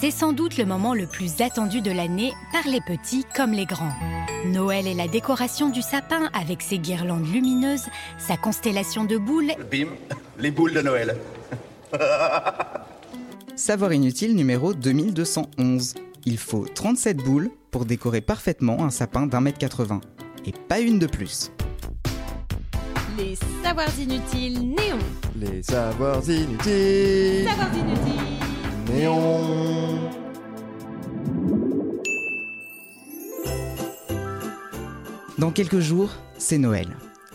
C'est sans doute le moment le plus attendu de l'année par les petits comme les grands. Noël est la décoration du sapin avec ses guirlandes lumineuses, sa constellation de boules. Bim, les boules de Noël. Savoir inutile numéro 2211. Il faut 37 boules pour décorer parfaitement un sapin d'un mètre 80. Et pas une de plus. Les savoirs inutiles néons. Les savoirs inutiles. Savoirs inutiles. Néon. Dans quelques jours, c'est Noël.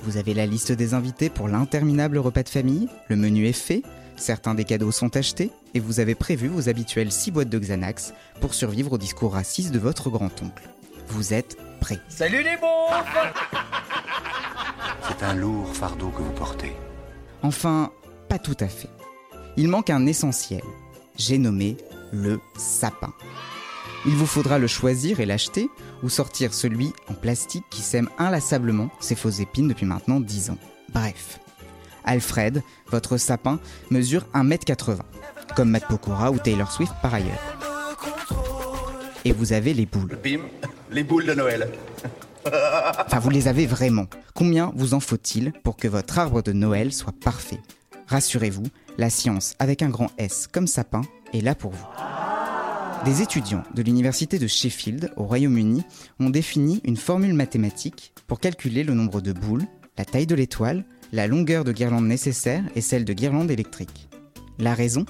Vous avez la liste des invités pour l'interminable repas de famille, le menu est fait, certains des cadeaux sont achetés, et vous avez prévu vos habituelles 6 boîtes de Xanax pour survivre au discours raciste de votre grand-oncle. Vous êtes prêts. Salut les bons C'est un lourd fardeau que vous portez. Enfin, pas tout à fait. Il manque un essentiel. J'ai nommé le sapin. Il vous faudra le choisir et l'acheter, ou sortir celui en plastique qui sème inlassablement ses fausses épines depuis maintenant 10 ans. Bref. Alfred, votre sapin, mesure 1m80, comme Matt Pokora ou Taylor Swift par ailleurs. Et vous avez les boules. Bim, les boules de Noël. Enfin, vous les avez vraiment. Combien vous en faut-il pour que votre arbre de Noël soit parfait? Rassurez-vous, la science, avec un grand S comme sapin, est là pour vous. Des étudiants de l'université de Sheffield, au Royaume-Uni, ont défini une formule mathématique pour calculer le nombre de boules, la taille de l'étoile, la longueur de guirlande nécessaire et celle de guirlande électrique. La raison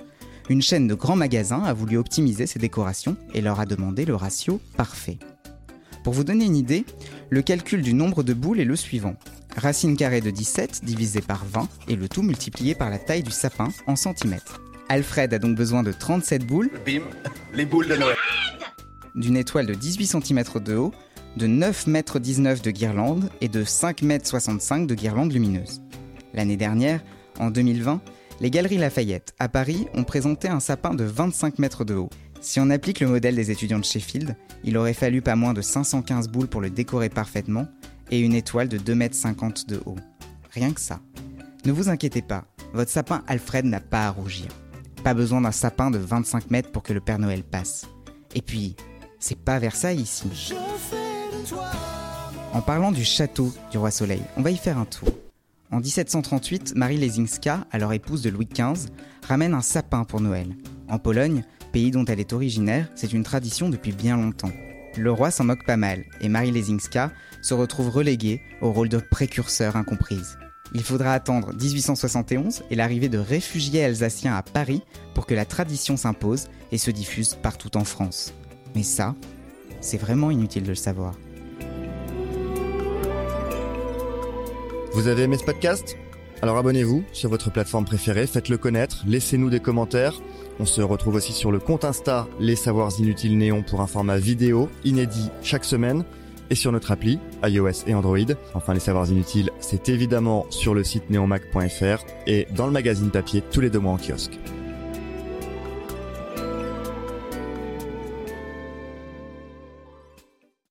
Une chaîne de grands magasins a voulu optimiser ses décorations et leur a demandé le ratio parfait. Pour vous donner une idée, le calcul du nombre de boules est le suivant. Racine carrée de 17 divisé par 20 et le tout multiplié par la taille du sapin en centimètres. Alfred a donc besoin de 37 boules, Bim, les boules de Noël. d'une étoile de 18 cm de haut, de 9,19 m de guirlande et de 5,65 m de guirlande lumineuse. L'année dernière, en 2020, les Galeries Lafayette à Paris ont présenté un sapin de 25 mètres de haut. Si on applique le modèle des étudiants de Sheffield, il aurait fallu pas moins de 515 boules pour le décorer parfaitement et une étoile de 2,50 m de haut. Rien que ça. Ne vous inquiétez pas, votre sapin Alfred n'a pas à rougir. Pas besoin d'un sapin de 25 mètres pour que le Père Noël passe. Et puis, c'est pas Versailles ici. En parlant du château du Roi Soleil, on va y faire un tour. En 1738, Marie Lesinska, alors épouse de Louis XV, ramène un sapin pour Noël. En Pologne, pays dont elle est originaire, c'est une tradition depuis bien longtemps. Le roi s'en moque pas mal, et Marie Lesinska se retrouve reléguée au rôle de précurseur incomprise. Il faudra attendre 1871 et l'arrivée de réfugiés alsaciens à Paris pour que la tradition s'impose et se diffuse partout en France. Mais ça, c'est vraiment inutile de le savoir. Vous avez aimé ce podcast? Alors abonnez-vous sur votre plateforme préférée, faites-le connaître, laissez-nous des commentaires. On se retrouve aussi sur le compte Insta Les Savoirs Inutiles Néon pour un format vidéo inédit chaque semaine et sur notre appli iOS et Android. Enfin, Les Savoirs Inutiles, c'est évidemment sur le site neonmac.fr et dans le magazine papier tous les deux mois en kiosque.